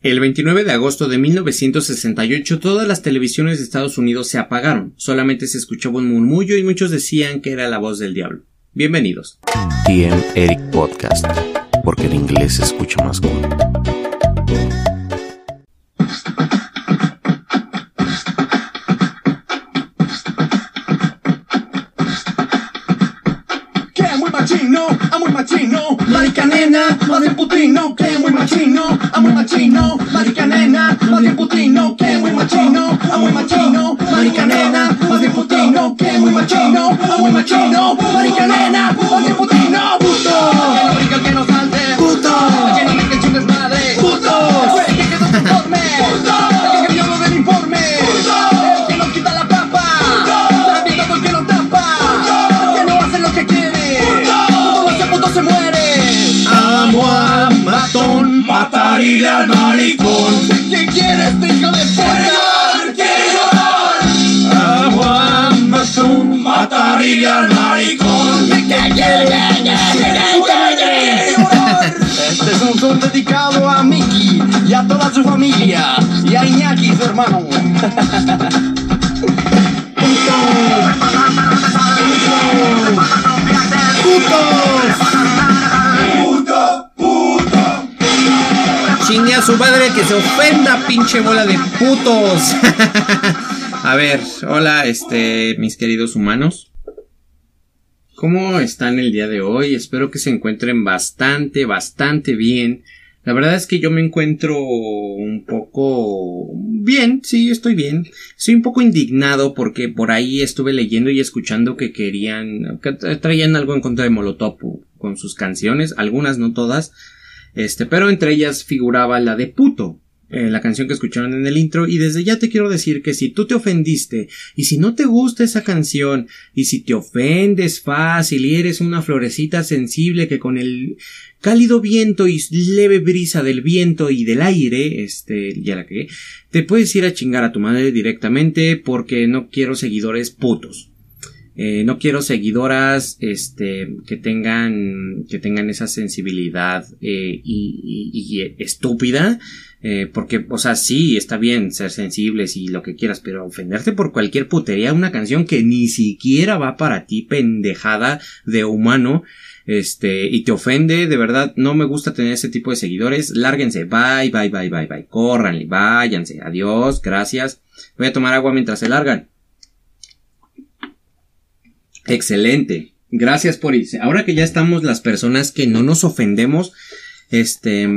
El 29 de agosto de 1968 todas las televisiones de Estados Unidos se apagaron, solamente se escuchaba un murmullo y muchos decían que era la voz del diablo. Bienvenidos. TM Eric Podcast, porque en inglés se escucha más cool. Marica nena, bien putino, que muy machino, a muy machino, marica nena, más bien putino, que muy machino, a muy machino, marica nena, bien putino, que muy machino, a muy machino, marica nena, bien putino, puto, que no que no salte, puto, que no brinca, chingues madre, puto, que quedó conforme, puto, que viola del informe, el que no quita la papa, también todo el que lo tapa, que no hace lo que quiere, puto. Ese puto se muere. Matarile al maricón. ¿Qué quieres, hijo de puta? ¡Quiere llorar! Amo a matón, matarile al maricón. ¿Qué? Este es un son dedicado a Mickey y a toda su familia y a Iñaki, su hermano. Chingue a su madre que se ofenda, pinche bola de putos. a ver, hola, este, mis queridos humanos. ¿Cómo están el día de hoy? Espero que se encuentren bastante, bastante bien. La verdad es que yo me encuentro un poco bien, sí, estoy bien. Estoy un poco indignado porque por ahí estuve leyendo y escuchando que querían, que traían algo en contra de Molotov con sus canciones, algunas no todas, este, pero entre ellas figuraba la de puto. eh, la canción que escucharon en el intro y desde ya te quiero decir que si tú te ofendiste y si no te gusta esa canción y si te ofendes fácil y eres una florecita sensible que con el cálido viento y leve brisa del viento y del aire, este, ya la que te puedes ir a chingar a tu madre directamente porque no quiero seguidores putos. Eh, no quiero seguidoras este que tengan que tengan esa sensibilidad eh, y, y- estúpida eh, porque o sea sí está bien ser sensibles y lo que quieras pero ofenderte por cualquier putería una canción que ni siquiera va para ti pendejada de humano este y te ofende de verdad no me gusta tener ese tipo de seguidores lárguense bye bye bye bye bye córranle váyanse adiós gracias voy a tomar agua mientras se largan Excelente. Gracias por irse. Ahora que ya estamos las personas que no nos ofendemos, este,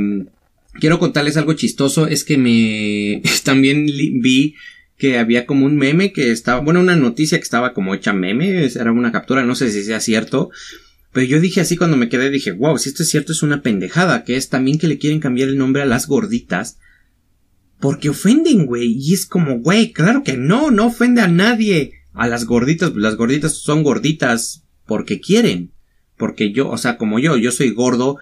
quiero contarles algo chistoso. Es que me, también vi que había como un meme que estaba, bueno, una noticia que estaba como hecha meme, era una captura, no sé si sea cierto. Pero yo dije así cuando me quedé, dije, wow, si esto es cierto es una pendejada, que es también que le quieren cambiar el nombre a las gorditas. Porque ofenden, güey. Y es como, güey, claro que no, no ofende a nadie. A las gorditas, las gorditas son gorditas porque quieren. Porque yo, o sea, como yo, yo soy gordo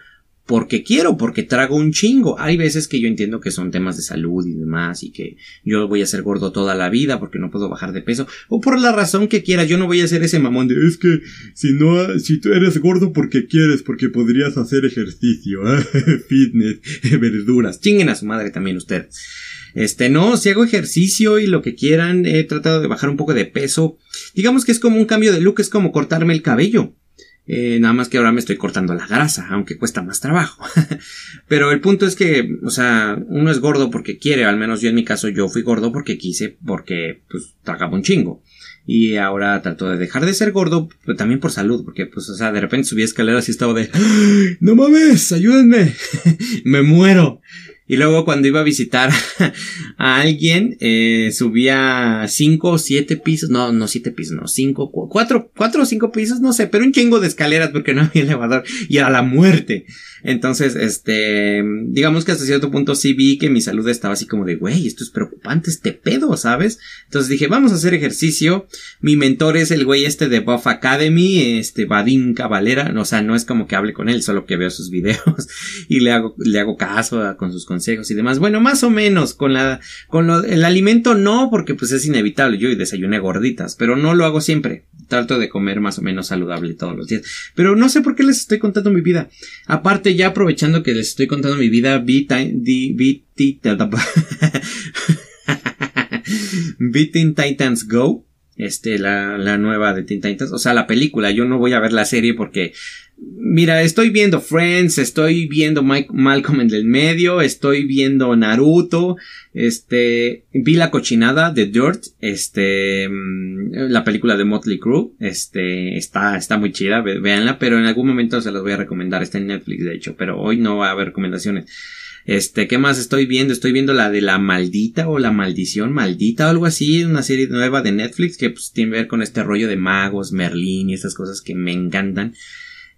porque quiero, porque trago un chingo. Hay veces que yo entiendo que son temas de salud y demás, y que yo voy a ser gordo toda la vida porque no puedo bajar de peso, o por la razón que quieras, yo no voy a ser ese mamón de Es que si no, si tú eres gordo porque quieres, porque podrías hacer ejercicio, fitness, verduras. Chinguen a su madre también ustedes. Este, no, si hago ejercicio y lo que quieran, he tratado de bajar un poco de peso. Digamos que es como un cambio de look, es como cortarme el cabello. Eh, nada más que ahora me estoy cortando la grasa, aunque cuesta más trabajo. Pero el punto es que, o sea, uno es gordo porque quiere, al menos yo en mi caso yo fui gordo porque quise, porque pues tragaba un chingo. Y ahora trato de dejar de ser gordo, pero también por salud, porque pues, o sea, de repente subí escaleras y estaba de, "Ay, no mames, ayúdenme, me muero. Y luego cuando iba a visitar a alguien, eh, subía cinco o siete pisos, no, no siete pisos, no, cinco, cu- cuatro, cuatro o cinco pisos, no sé, pero un chingo de escaleras porque no había elevador y era la muerte. Entonces, este, digamos que hasta cierto punto sí vi que mi salud estaba así como de, güey, esto es preocupante, este pedo, ¿sabes? Entonces dije, vamos a hacer ejercicio. Mi mentor es el güey este de Buff Academy, este Vadim Cavalera, o sea, no es como que hable con él, solo que veo sus videos y le hago, le hago caso con sus consejos y demás. Bueno, más o menos, con la, con lo, el alimento no, porque pues es inevitable, yo desayuné gorditas, pero no lo hago siempre. Trato de comer más o menos saludable todos los días. Pero no sé por qué les estoy contando mi vida. Aparte, ya aprovechando que les estoy contando mi vida, vi Teen Titans Go. Este, la, la nueva de Teen Titans. O sea, la película. Yo no voy a ver la serie porque. Mira, estoy viendo Friends, estoy viendo Mike, Malcolm en el medio, estoy viendo Naruto, este, vi la cochinada de Dirt, este, mm, la película de Motley Crue, este, está, está muy chida, véanla, pero en algún momento se las voy a recomendar, está en Netflix de hecho, pero hoy no va a haber recomendaciones. Este, ¿qué más estoy viendo? Estoy viendo la de la maldita o la maldición maldita o algo así, una serie nueva de Netflix que pues tiene que ver con este rollo de magos, Merlín y esas cosas que me encantan.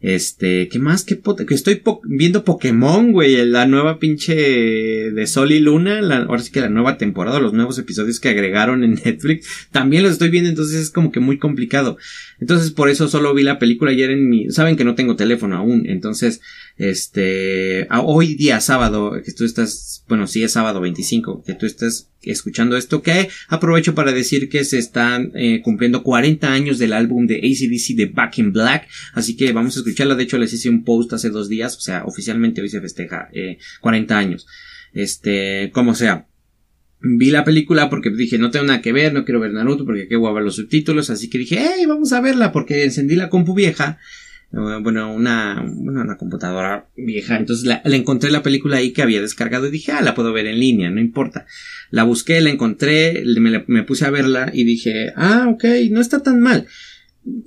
Este, ¿qué más? ¿Qué que estoy viendo Pokémon, güey, la nueva pinche de Sol y Luna, la, ahora sí que la nueva temporada, los nuevos episodios que agregaron en Netflix, también los estoy viendo, entonces es como que muy complicado. Entonces por eso solo vi la película ayer en mi, saben que no tengo teléfono aún, entonces, este, hoy día sábado, que tú estás, bueno, sí es sábado 25, que tú estás escuchando esto, que aprovecho para decir que se están eh, cumpliendo 40 años del álbum de ACDC de Back in Black, así que vamos a escucharla, de hecho les hice un post hace dos días, o sea, oficialmente hoy se festeja eh, 40 años, este, como sea. Vi la película porque dije, no tengo nada que ver, no quiero ver Naruto porque qué voy a ver los subtítulos, así que dije, hey, vamos a verla porque encendí la compu vieja, eh, bueno, una, bueno, una computadora vieja, entonces la, la encontré la película ahí que había descargado y dije, ah, la puedo ver en línea, no importa. La busqué, la encontré, me, me puse a verla y dije, ah, ok, no está tan mal.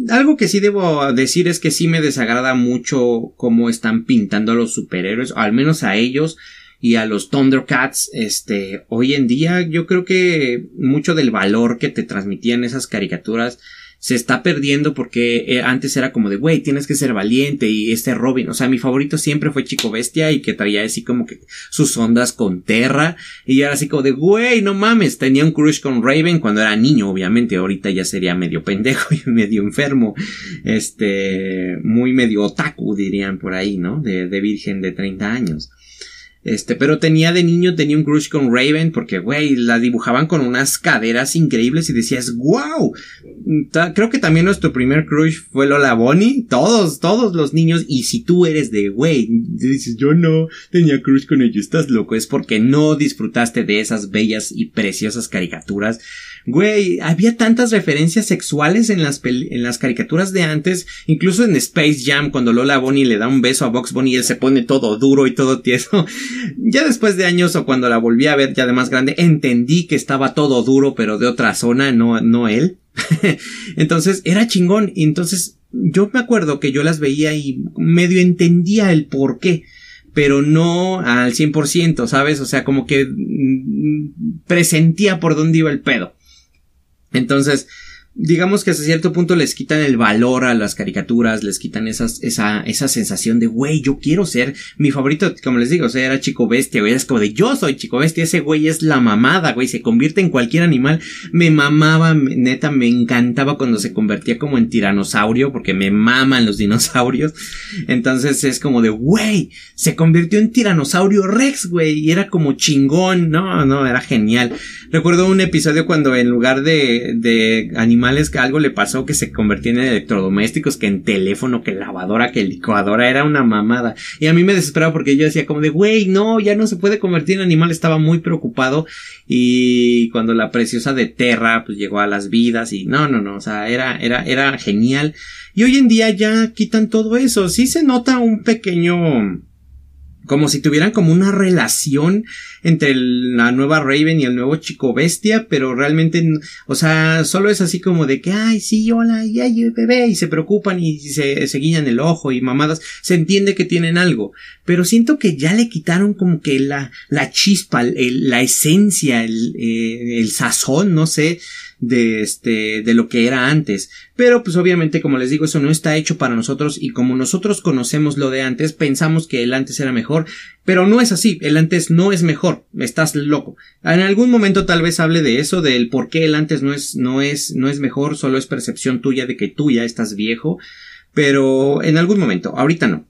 Algo que sí debo decir es que sí me desagrada mucho cómo están pintando a los superhéroes, o al menos a ellos y a los Thundercats, este, hoy en día yo creo que mucho del valor que te transmitían esas caricaturas se está perdiendo porque eh, antes era como de, güey, tienes que ser valiente y este Robin, o sea, mi favorito siempre fue Chico Bestia y que traía así como que sus ondas con Terra y era así como de, güey, no mames, tenía un crush con Raven cuando era niño, obviamente, ahorita ya sería medio pendejo y medio enfermo, este, muy medio otaku dirían por ahí, ¿no? De, de virgen de 30 años. Este, pero tenía de niño, tenía un crush con Raven porque, güey, la dibujaban con unas caderas increíbles y decías, wow. Creo que también nuestro primer crush fue Lola Bonnie. Todos, todos los niños. Y si tú eres de, güey, dices, yo no tenía crush con ella, estás loco. Es porque no disfrutaste de esas bellas y preciosas caricaturas. Güey, había tantas referencias sexuales en las, en las caricaturas de antes, incluso en Space Jam, cuando Lola Bonnie le da un beso a Box Bunny y él se pone todo duro y todo tieso. Ya después de años o cuando la volví a ver ya de más grande, entendí que estaba todo duro, pero de otra zona, no, no él. entonces era chingón. Y entonces yo me acuerdo que yo las veía y medio entendía el por qué pero no al 100%, ¿sabes? O sea, como que mm, presentía por dónde iba el pedo. Entonces, digamos que hasta cierto punto les quitan el valor a las caricaturas, les quitan esa, esa sensación de, güey, yo quiero ser mi favorito, como les digo, o sea, era Chico Bestia, güey, es como de, yo soy Chico Bestia, ese güey es la mamada, güey, se convierte en cualquier animal, me mamaba, neta, me encantaba cuando se convertía como en tiranosaurio, porque me maman los dinosaurios, entonces es como de, güey, se convirtió en tiranosaurio Rex, güey, y era como chingón, no, no, era genial. Recuerdo un episodio cuando en lugar de, de que algo le pasó que se convertían en electrodomésticos, que en teléfono, que lavadora, que licuadora, era una mamada. Y a mí me desesperaba porque yo decía como de, güey, no, ya no se puede convertir en animal, estaba muy preocupado. Y cuando la preciosa de Terra, pues llegó a las vidas y no, no, no, o sea, era, era, era genial. Y hoy en día ya quitan todo eso. Sí se nota un pequeño, como si tuvieran como una relación entre la nueva Raven y el nuevo chico bestia, pero realmente, o sea, solo es así como de que, ay, sí, hola, y ay, bebé, y se preocupan y se, se guiñan el ojo y mamadas, se entiende que tienen algo, pero siento que ya le quitaron como que la, la chispa, el- la esencia, el, eh, el sazón, no sé, de este de lo que era antes. Pero pues obviamente como les digo eso no está hecho para nosotros y como nosotros conocemos lo de antes pensamos que el antes era mejor pero no es así. El antes no es mejor. Estás loco. En algún momento tal vez hable de eso del por qué el antes no es no es no es mejor solo es percepción tuya de que tú ya estás viejo pero en algún momento ahorita no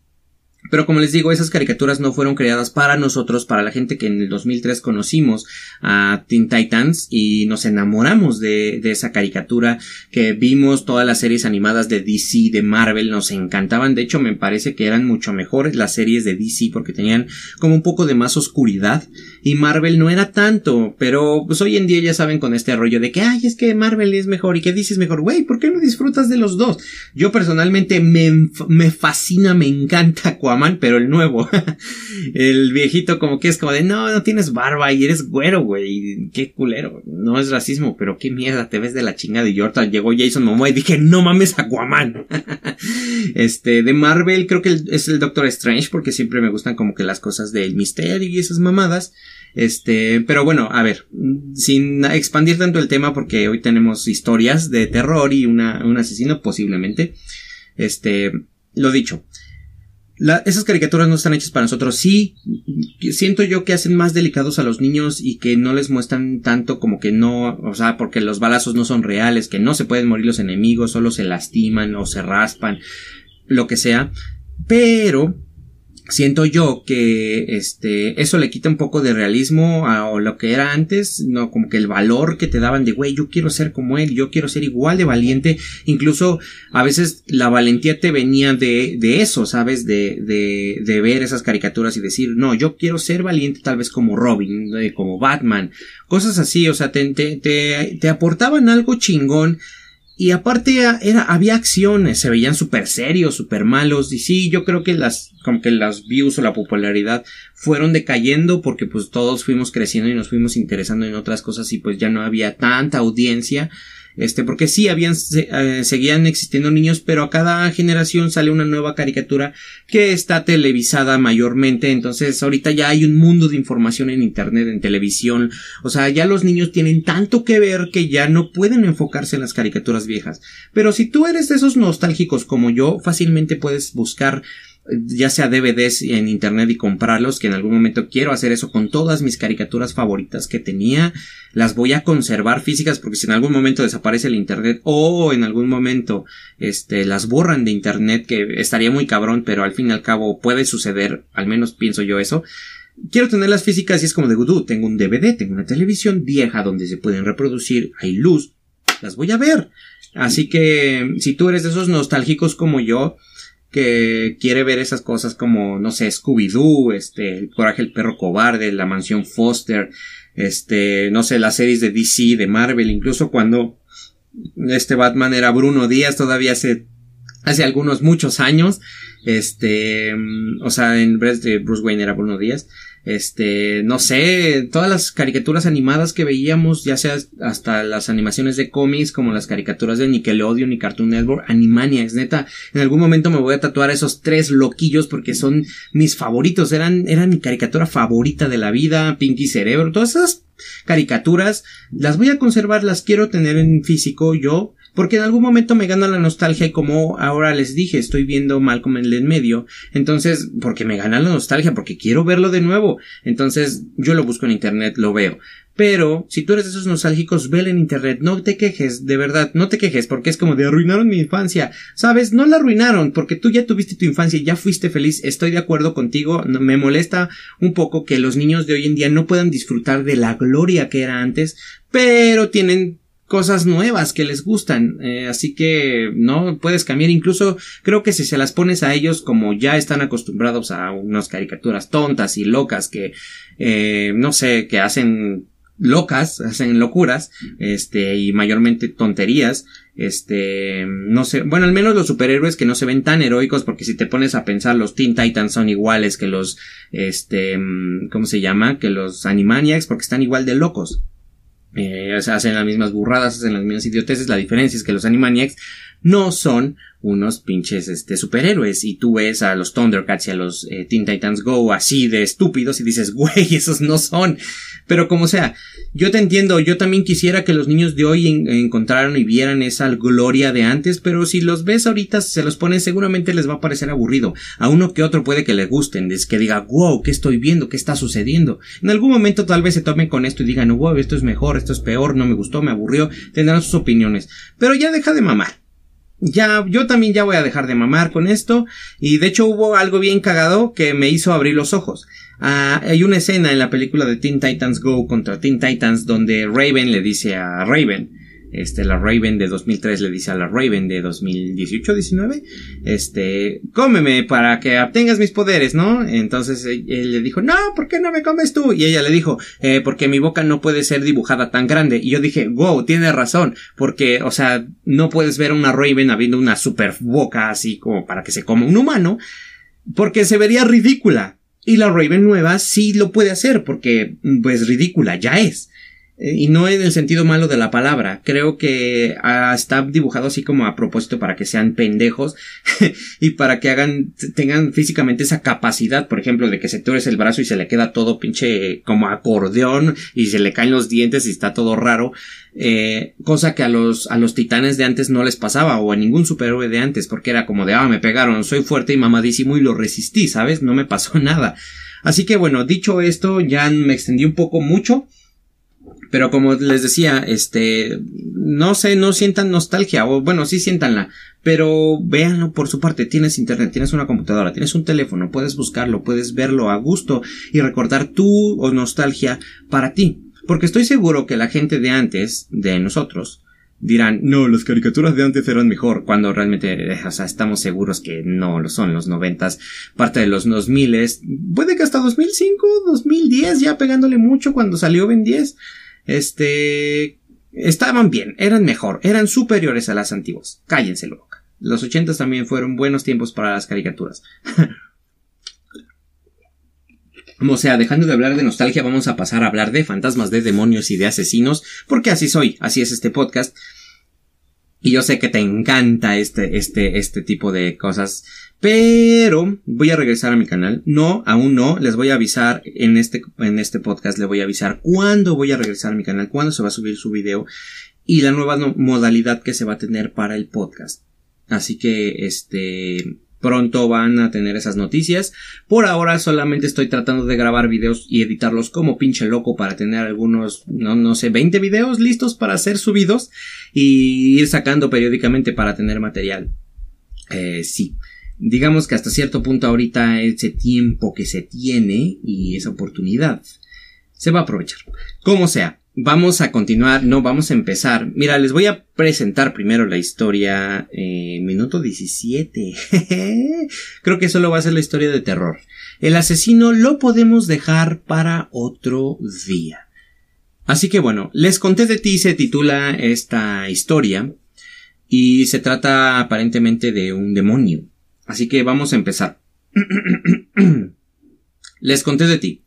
Pero como les digo, esas caricaturas no fueron creadas para nosotros, para la gente que en el 2003 conocimos a Teen Titans y nos enamoramos de, de esa caricatura, que vimos todas las series animadas de DC, de Marvel, nos encantaban. De hecho, me parece que eran mucho mejores las series de DC porque tenían como un poco de más oscuridad y Marvel no era tanto, pero pues hoy en día ya saben con este rollo de que, ay, es que Marvel es mejor y que DC es mejor, güey, ¿por qué no disfrutas de los dos? Yo personalmente me, me fascina, me encanta Aquaman, pero el nuevo, el viejito como que es como de, no, no tienes barba y eres güero, güey, qué culero, no es racismo, pero qué mierda, te ves de la chingada y ahorita llegó Jason Momoa y dije, no mames Aquaman. este, de Marvel creo que es el Doctor Strange porque siempre me gustan como que las cosas del misterio y esas mamadas. Este, pero bueno, a ver, sin expandir tanto el tema porque hoy tenemos historias de terror y una, un asesino posiblemente. Este, lo dicho. esas caricaturas no están hechas para nosotros. Sí, siento yo que hacen más delicados a los niños y que no les muestran tanto como que no, o sea, porque los balazos no son reales, que no se pueden morir los enemigos, solo se lastiman o se raspan, lo que sea. Pero siento yo que este eso le quita un poco de realismo a lo que era antes no como que el valor que te daban de güey yo quiero ser como él yo quiero ser igual de valiente incluso a veces la valentía te venía de, de eso sabes de, de, de ver esas caricaturas y decir no yo quiero ser valiente tal vez como Robin como Batman cosas así o sea te, te, te, te aportaban algo chingón y aparte era, había acciones, se veían súper serios, súper malos. Y sí, yo creo que las, como que las views o la popularidad fueron decayendo porque pues todos fuimos creciendo y nos fuimos interesando en otras cosas y pues ya no había tanta audiencia este, porque sí habían, eh, seguían existiendo niños, pero a cada generación sale una nueva caricatura que está televisada mayormente, entonces ahorita ya hay un mundo de información en internet, en televisión, o sea, ya los niños tienen tanto que ver que ya no pueden enfocarse en las caricaturas viejas. Pero si tú eres de esos nostálgicos como yo, fácilmente puedes buscar ya sea DVDs en internet y comprarlos, que en algún momento quiero hacer eso con todas mis caricaturas favoritas que tenía, las voy a conservar físicas porque si en algún momento desaparece el internet o en algún momento este las borran de internet que estaría muy cabrón, pero al fin y al cabo puede suceder, al menos pienso yo eso. Quiero tenerlas físicas y es como de Voodoo, tengo un DVD, tengo una televisión vieja donde se pueden reproducir, hay luz, las voy a ver. Así que si tú eres de esos nostálgicos como yo, que quiere ver esas cosas como, no sé, Scooby-Doo, este, el Coraje el Perro Cobarde, la Mansión Foster, este, no sé, las series de DC, de Marvel, incluso cuando este Batman era Bruno Díaz, todavía hace, hace algunos muchos años, este, o sea, en Bruce Wayne era Bruno Díaz, este, no sé, todas las caricaturas animadas que veíamos, ya sea hasta las animaciones de cómics, como las caricaturas de Nickelodeon y Cartoon Network, Animaniacs, neta, en algún momento me voy a tatuar esos tres loquillos porque son mis favoritos, eran, eran mi caricatura favorita de la vida, Pinky Cerebro, todas esas caricaturas, las voy a conservar, las quiero tener en físico yo, porque en algún momento me gana la nostalgia y como ahora les dije, estoy viendo Malcolm en el medio, entonces, porque me gana la nostalgia, porque quiero verlo de nuevo, entonces yo lo busco en internet, lo veo. Pero, si tú eres de esos nostálgicos, velo en internet, no te quejes, de verdad, no te quejes, porque es como de arruinaron mi infancia. Sabes, no la arruinaron, porque tú ya tuviste tu infancia y ya fuiste feliz, estoy de acuerdo contigo, me molesta un poco que los niños de hoy en día no puedan disfrutar de la gloria que era antes, pero tienen cosas nuevas que les gustan. Eh, así que no puedes cambiar. Incluso creo que si se las pones a ellos como ya están acostumbrados a unas caricaturas tontas y locas que, eh, no sé, que hacen locas, hacen locuras, este, y mayormente tonterías, este, no sé, bueno, al menos los superhéroes que no se ven tan heroicos, porque si te pones a pensar, los Teen Titans son iguales que los, este, ¿cómo se llama? Que los Animaniacs, porque están igual de locos. Eh, hacen las mismas burradas, hacen las mismas idioteces. La diferencia es que los Animaniacs no son unos pinches este, superhéroes. Y tú ves a los Thundercats y a los eh, Teen Titans Go así de estúpidos y dices, güey, esos no son. Pero como sea, yo te entiendo, yo también quisiera que los niños de hoy encontraran y vieran esa gloria de antes, pero si los ves ahorita, se los pones, seguramente les va a parecer aburrido. A uno que otro puede que le gusten, es que diga, wow, ¿qué estoy viendo? ¿Qué está sucediendo? En algún momento tal vez se tomen con esto y digan, wow, esto es mejor, esto es peor, no me gustó, me aburrió, tendrán sus opiniones. Pero ya deja de mamar. Ya, yo también ya voy a dejar de mamar con esto. Y de hecho hubo algo bien cagado que me hizo abrir los ojos. Ah, hay una escena en la película de Teen Titans Go contra Teen Titans donde Raven le dice a Raven, este, la Raven de 2003 le dice a la Raven de 2018-19, este, cómeme para que obtengas mis poderes, ¿no? Entonces él, él le dijo, no, ¿por qué no me comes tú? Y ella le dijo, eh, porque mi boca no puede ser dibujada tan grande. Y yo dije, wow, tiene razón, porque, o sea, no puedes ver una Raven habiendo una super boca así como para que se coma un humano, porque se vería ridícula. Y la Raven nueva sí lo puede hacer, porque, pues, ridícula ya es. Eh, Y no en el sentido malo de la palabra. Creo que ah, está dibujado así como a propósito para que sean pendejos y para que hagan, tengan físicamente esa capacidad, por ejemplo, de que se tuerce el brazo y se le queda todo pinche como acordeón y se le caen los dientes y está todo raro. Eh, cosa que a los, a los titanes de antes no les pasaba o a ningún superhéroe de antes porque era como de, ah, me pegaron, soy fuerte y mamadísimo y lo resistí, ¿sabes? No me pasó nada. Así que bueno, dicho esto, ya me extendí un poco mucho. Pero como les decía, este, no sé, no sientan nostalgia, o bueno, sí siéntanla, pero véanlo por su parte, tienes internet, tienes una computadora, tienes un teléfono, puedes buscarlo, puedes verlo a gusto y recordar tu nostalgia para ti. Porque estoy seguro que la gente de antes, de nosotros, dirán, no, las caricaturas de antes eran mejor, cuando realmente, eh, o sea, estamos seguros que no lo son, los noventas, parte de los 2000 puede que hasta 2005, 2010, ya pegándole mucho cuando salió Ben 10, este, estaban bien, eran mejor, eran superiores a las antiguas. Cállense la boca. Los ochentas también fueron buenos tiempos para las caricaturas. O sea, dejando de hablar de nostalgia, vamos a pasar a hablar de fantasmas, de demonios y de asesinos, porque así soy, así es este podcast. Y yo sé que te encanta este, este, este tipo de cosas. Pero voy a regresar a mi canal. No, aún no. Les voy a avisar en este, en este podcast. Les voy a avisar cuándo voy a regresar a mi canal, cuándo se va a subir su video y la nueva modalidad que se va a tener para el podcast. Así que, este, pronto van a tener esas noticias. Por ahora solamente estoy tratando de grabar videos y editarlos como pinche loco para tener algunos, no, no sé, 20 videos listos para ser subidos y ir sacando periódicamente para tener material. Eh, sí. Digamos que hasta cierto punto ahorita ese tiempo que se tiene y esa oportunidad se va a aprovechar. Como sea, vamos a continuar, no, vamos a empezar. Mira, les voy a presentar primero la historia, eh, minuto 17. Creo que solo va a ser la historia de terror. El asesino lo podemos dejar para otro día. Así que bueno, les conté de ti se titula esta historia y se trata aparentemente de un demonio. Así que vamos a empezar. les conté de ti.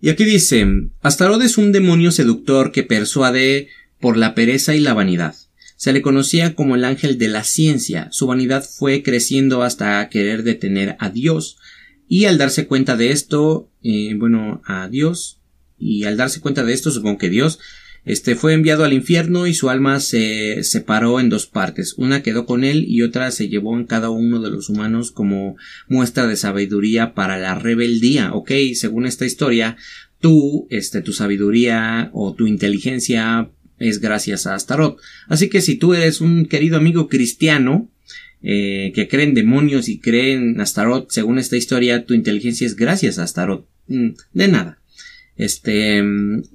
Y aquí dice, Astaroth es un demonio seductor que persuade por la pereza y la vanidad. Se le conocía como el ángel de la ciencia. Su vanidad fue creciendo hasta querer detener a Dios. Y al darse cuenta de esto, eh, bueno, a Dios, y al darse cuenta de esto, supongo que Dios, este fue enviado al infierno y su alma se separó en dos partes. Una quedó con él y otra se llevó en cada uno de los humanos como muestra de sabiduría para la rebeldía. Ok, según esta historia, tú, este, tu sabiduría o tu inteligencia es gracias a Astaroth. Así que si tú eres un querido amigo cristiano, eh, que cree en demonios y cree en Astaroth, según esta historia, tu inteligencia es gracias a Astaroth. Mm, de nada. Este,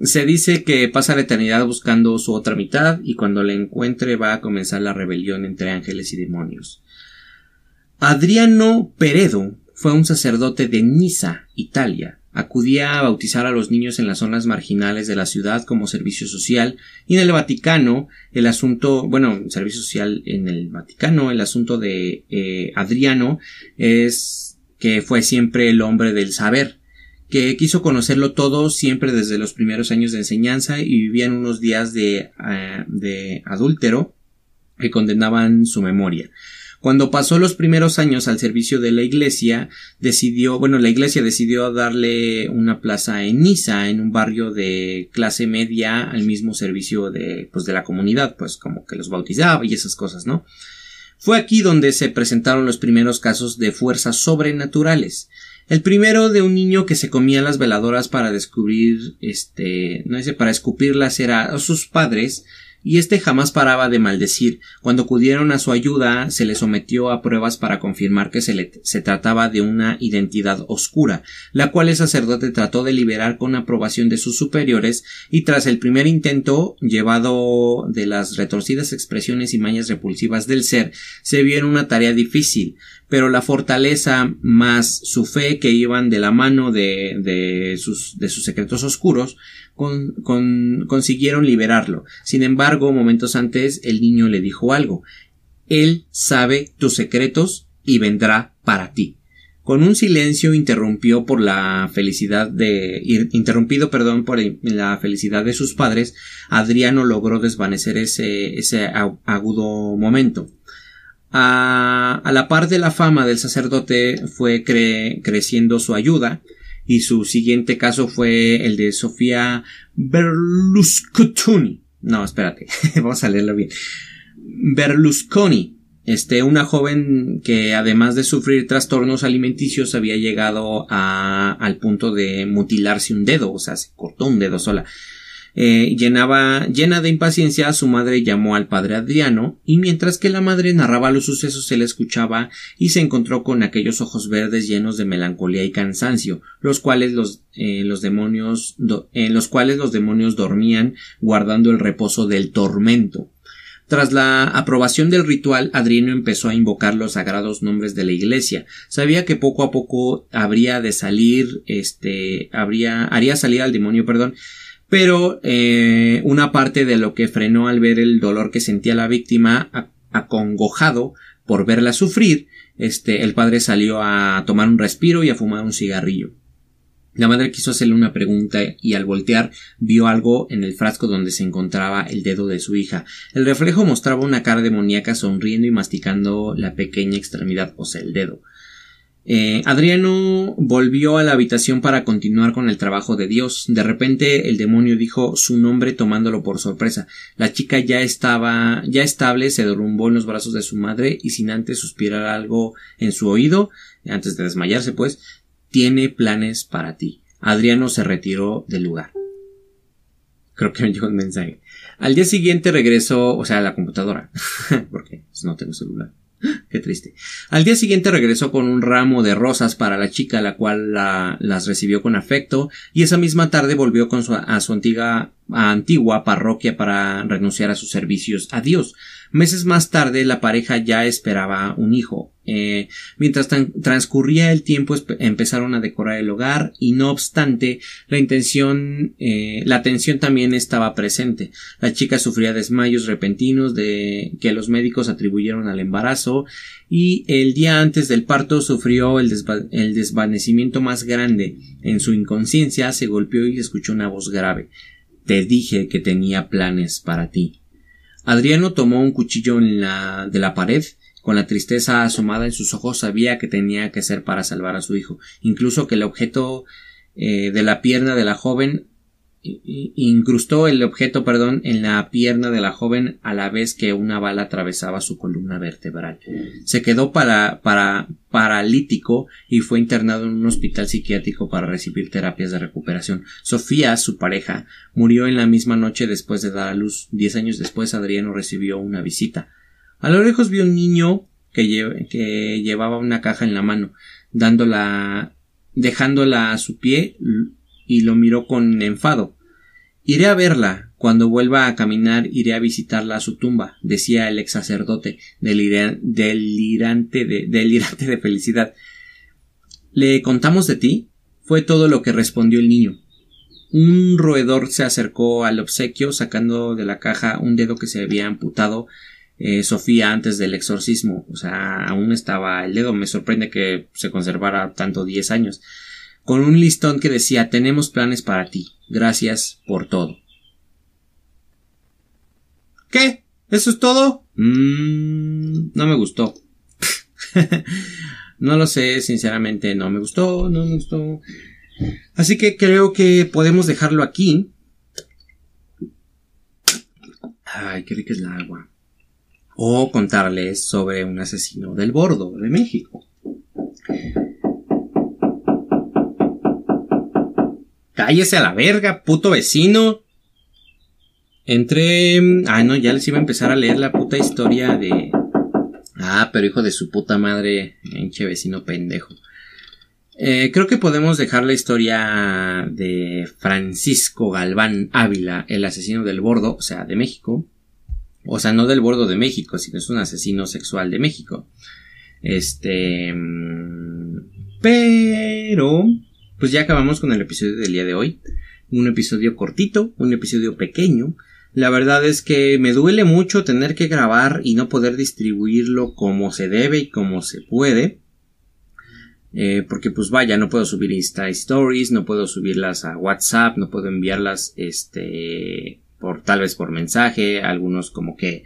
se dice que pasa la eternidad buscando su otra mitad y cuando la encuentre va a comenzar la rebelión entre ángeles y demonios. Adriano Peredo fue un sacerdote de Niza, Italia. Acudía a bautizar a los niños en las zonas marginales de la ciudad como servicio social y en el Vaticano el asunto, bueno, servicio social en el Vaticano, el asunto de eh, Adriano es que fue siempre el hombre del saber que quiso conocerlo todo siempre desde los primeros años de enseñanza y vivía en unos días de, uh, de adúltero que condenaban su memoria. Cuando pasó los primeros años al servicio de la iglesia, decidió, bueno, la iglesia decidió darle una plaza en Niza, en un barrio de clase media, al mismo servicio de, pues, de la comunidad, pues como que los bautizaba y esas cosas, ¿no? Fue aquí donde se presentaron los primeros casos de fuerzas sobrenaturales. El primero de un niño que se comía las veladoras para descubrir, este, no sé, para escupir la cera a sus padres, y este jamás paraba de maldecir. Cuando acudieron a su ayuda, se le sometió a pruebas para confirmar que se, le, se trataba de una identidad oscura, la cual el sacerdote trató de liberar con aprobación de sus superiores, y tras el primer intento, llevado de las retorcidas expresiones y mañas repulsivas del ser, se vio en una tarea difícil, pero la fortaleza más su fe que iban de la mano de, de, sus, de sus secretos oscuros con, con, consiguieron liberarlo. Sin embargo, momentos antes el niño le dijo algo. Él sabe tus secretos y vendrá para ti. Con un silencio interrumpió por la felicidad de interrumpido, perdón, por la felicidad de sus padres, Adriano logró desvanecer ese, ese agudo momento. A, la par de la fama del sacerdote fue cre, creciendo su ayuda, y su siguiente caso fue el de Sofía Berlusconi. No, espérate, vamos a leerlo bien. Berlusconi, este, una joven que además de sufrir trastornos alimenticios había llegado a, al punto de mutilarse un dedo, o sea, se cortó un dedo sola. Eh, llenaba, llena de impaciencia, su madre llamó al padre Adriano, y mientras que la madre narraba los sucesos se le escuchaba y se encontró con aquellos ojos verdes llenos de melancolía y cansancio, los cuales los, eh, los demonios, en los cuales los demonios dormían guardando el reposo del tormento. Tras la aprobación del ritual, Adriano empezó a invocar los sagrados nombres de la iglesia. Sabía que poco a poco habría de salir, este, habría, haría salir al demonio, perdón, pero eh, una parte de lo que frenó al ver el dolor que sentía la víctima acongojado por verla sufrir, este, el padre salió a tomar un respiro y a fumar un cigarrillo. La madre quiso hacerle una pregunta y al voltear vio algo en el frasco donde se encontraba el dedo de su hija. El reflejo mostraba una cara demoníaca sonriendo y masticando la pequeña extremidad, o sea, el dedo. Eh, Adriano volvió a la habitación para continuar con el trabajo de Dios. De repente el demonio dijo su nombre tomándolo por sorpresa. La chica ya estaba ya estable, se derrumbó en los brazos de su madre y sin antes suspirar algo en su oído, antes de desmayarse pues, tiene planes para ti. Adriano se retiró del lugar. Creo que me llegó un mensaje. Al día siguiente regresó, o sea, a la computadora, porque pues, no tengo celular. Qué triste. Al día siguiente regresó con un ramo de rosas para la chica, la cual las recibió con afecto, y esa misma tarde volvió con su, a su antigua, antigua parroquia para renunciar a sus servicios a Dios. Meses más tarde la pareja ya esperaba un hijo. Eh, mientras transcurría el tiempo empezaron a decorar el hogar y no obstante la intención eh, la tensión también estaba presente. La chica sufría desmayos repentinos de que los médicos atribuyeron al embarazo y el día antes del parto sufrió el, el desvanecimiento más grande. En su inconsciencia se golpeó y escuchó una voz grave. Te dije que tenía planes para ti. Adriano tomó un cuchillo de la pared, con la tristeza asomada en sus ojos sabía que tenía que ser para salvar a su hijo, incluso que el objeto eh, de la pierna de la joven incrustó el objeto, perdón, en la pierna de la joven a la vez que una bala atravesaba su columna vertebral. Se quedó para, para, paralítico y fue internado en un hospital psiquiátrico para recibir terapias de recuperación. Sofía, su pareja, murió en la misma noche después de dar a luz. Diez años después, Adriano recibió una visita. A lo lejos vio un niño que, que llevaba una caja en la mano, dándola, dejándola a su pie y lo miró con enfado. Iré a verla. Cuando vuelva a caminar iré a visitarla a su tumba, decía el ex sacerdote, delirante de, delirante de felicidad. ¿Le contamos de ti? fue todo lo que respondió el niño. Un roedor se acercó al obsequio sacando de la caja un dedo que se había amputado eh, Sofía antes del exorcismo. O sea, aún estaba el dedo. Me sorprende que se conservara tanto diez años con un listón que decía tenemos planes para ti. Gracias por todo. ¿Qué? ¿Eso es todo? Mm, no me gustó. no lo sé, sinceramente no me gustó, no me gustó. Así que creo que podemos dejarlo aquí. Ay, qué rica es la agua. O contarles sobre un asesino del bordo de México. Cállese a la verga, puto vecino. Entre... Ah, no, ya les iba a empezar a leer la puta historia de... Ah, pero hijo de su puta madre, hinche vecino pendejo. Eh, creo que podemos dejar la historia de Francisco Galván Ávila, el asesino del bordo, o sea, de México. O sea, no del bordo de México, sino es un asesino sexual de México. Este... mm, Pero... Pues ya acabamos con el episodio del día de hoy. Un episodio cortito, un episodio pequeño. La verdad es que me duele mucho tener que grabar y no poder distribuirlo como se debe y como se puede. Eh, porque pues vaya, no puedo subir Insta Stories, no puedo subirlas a WhatsApp, no puedo enviarlas este por tal vez por mensaje, algunos como que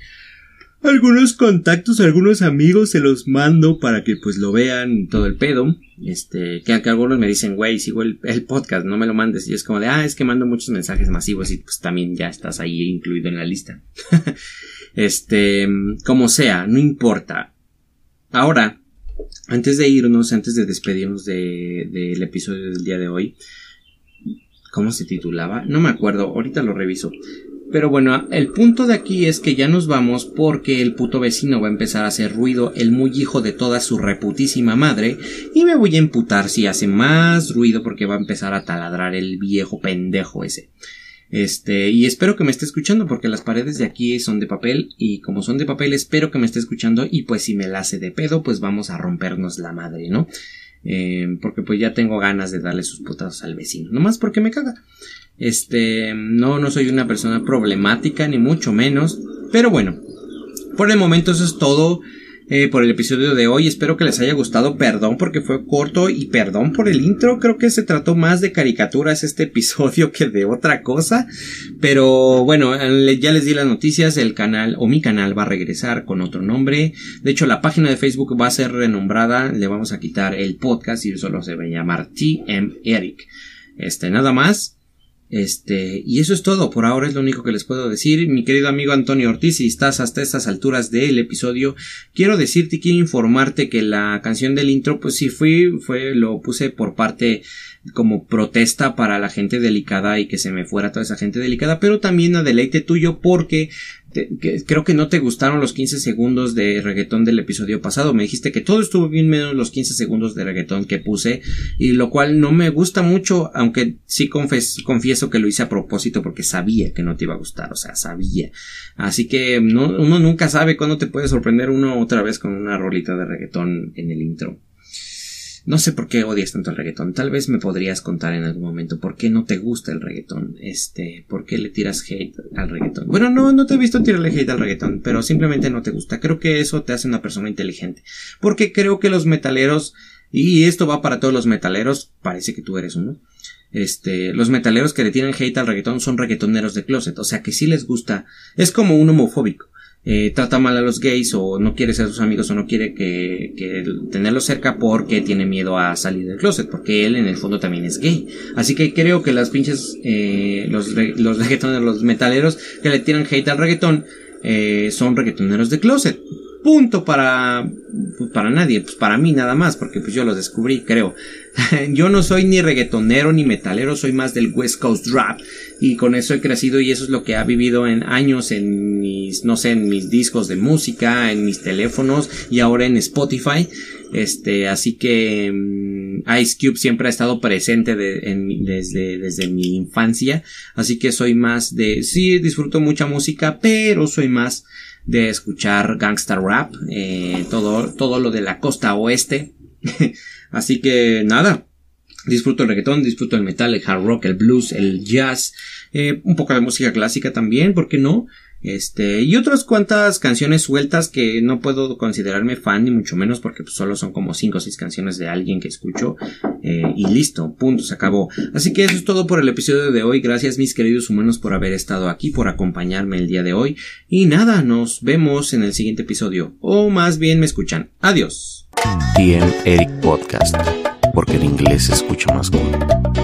algunos contactos, algunos amigos se los mando para que pues lo vean todo el pedo. Este, que, algunos me dicen, güey, sigo el, podcast, no me lo mandes. Y es como de, ah, es que mando muchos mensajes masivos y pues también ya estás ahí incluido en la lista. este, como sea, no importa. Ahora, antes de irnos, antes de despedirnos del de, del episodio del día de hoy, ¿cómo se titulaba? No me acuerdo, ahorita lo reviso. Pero bueno, el punto de aquí es que ya nos vamos porque el puto vecino va a empezar a hacer ruido, el muy hijo de toda su reputísima madre, y me voy a emputar si hace más ruido porque va a empezar a taladrar el viejo pendejo ese. Este, y espero que me esté escuchando porque las paredes de aquí son de papel y como son de papel espero que me esté escuchando y pues si me la hace de pedo pues vamos a rompernos la madre, ¿no? Eh, porque pues ya tengo ganas de darle sus putazos al vecino, nomás porque me caga. Este, no, no soy una persona problemática, ni mucho menos. Pero bueno, por el momento eso es todo eh, por el episodio de hoy. Espero que les haya gustado. Perdón porque fue corto y perdón por el intro. Creo que se trató más de caricaturas este episodio que de otra cosa. Pero bueno, ya les di las noticias. El canal o mi canal va a regresar con otro nombre. De hecho, la página de Facebook va a ser renombrada. Le vamos a quitar el podcast y solo se va a llamar TM Eric. Este, nada más. Este, y eso es todo, por ahora es lo único que les puedo decir. Mi querido amigo Antonio Ortiz, si estás hasta estas alturas del episodio, quiero decirte quiero informarte que la canción del intro, pues sí fui, fue, lo puse por parte como protesta para la gente delicada y que se me fuera toda esa gente delicada, pero también a deleite tuyo porque creo que no te gustaron los 15 segundos de reggaetón del episodio pasado. Me dijiste que todo estuvo bien menos los 15 segundos de reggaetón que puse y lo cual no me gusta mucho, aunque sí confieso que lo hice a propósito porque sabía que no te iba a gustar, o sea, sabía. Así que no, uno nunca sabe cuándo te puede sorprender uno otra vez con una rolita de reggaetón en el intro. No sé por qué odias tanto el reggaetón. Tal vez me podrías contar en algún momento por qué no te gusta el reggaetón. Este, por qué le tiras hate al reggaetón. Bueno, no, no te he visto tirarle hate al reggaetón, pero simplemente no te gusta. Creo que eso te hace una persona inteligente. Porque creo que los metaleros, y esto va para todos los metaleros, parece que tú eres uno. Este, los metaleros que le tiran hate al reggaetón son reggaetoneros de closet. O sea que sí les gusta. Es como un homofóbico eh, trata mal a los gays o no quiere ser sus amigos o no quiere que, tenerlos cerca porque tiene miedo a salir del closet, porque él en el fondo también es gay. Así que creo que las pinches, eh, los, los reggaetoneros, los metaleros que le tiran hate al reggaetón, eh, son reggaetoneros de closet. Punto para, pues para nadie, pues para mí nada más, porque pues yo los descubrí, creo. yo no soy ni reggaetonero ni metalero, soy más del West Coast Rap y con eso he crecido y eso es lo que ha vivido en años en mis, no sé, en mis discos de música, en mis teléfonos y ahora en Spotify. Este, así que um, Ice Cube siempre ha estado presente de, en, desde, desde mi infancia, así que soy más de, sí, disfruto mucha música, pero soy más de escuchar gangsta rap, eh, todo, todo lo de la costa oeste. Así que nada, disfruto el reggaetón, disfruto el metal, el hard rock, el blues, el jazz, eh, un poco de música clásica también, ¿por qué no? Este, y otras cuantas canciones sueltas que no puedo considerarme fan ni mucho menos porque pues, solo son como 5 o 6 canciones de alguien que escucho eh, y listo, punto, se acabó. Así que eso es todo por el episodio de hoy. Gracias mis queridos humanos por haber estado aquí, por acompañarme el día de hoy. Y nada, nos vemos en el siguiente episodio. O más bien me escuchan. Adiós. TM Eric Podcast, porque en inglés se escucha más cool.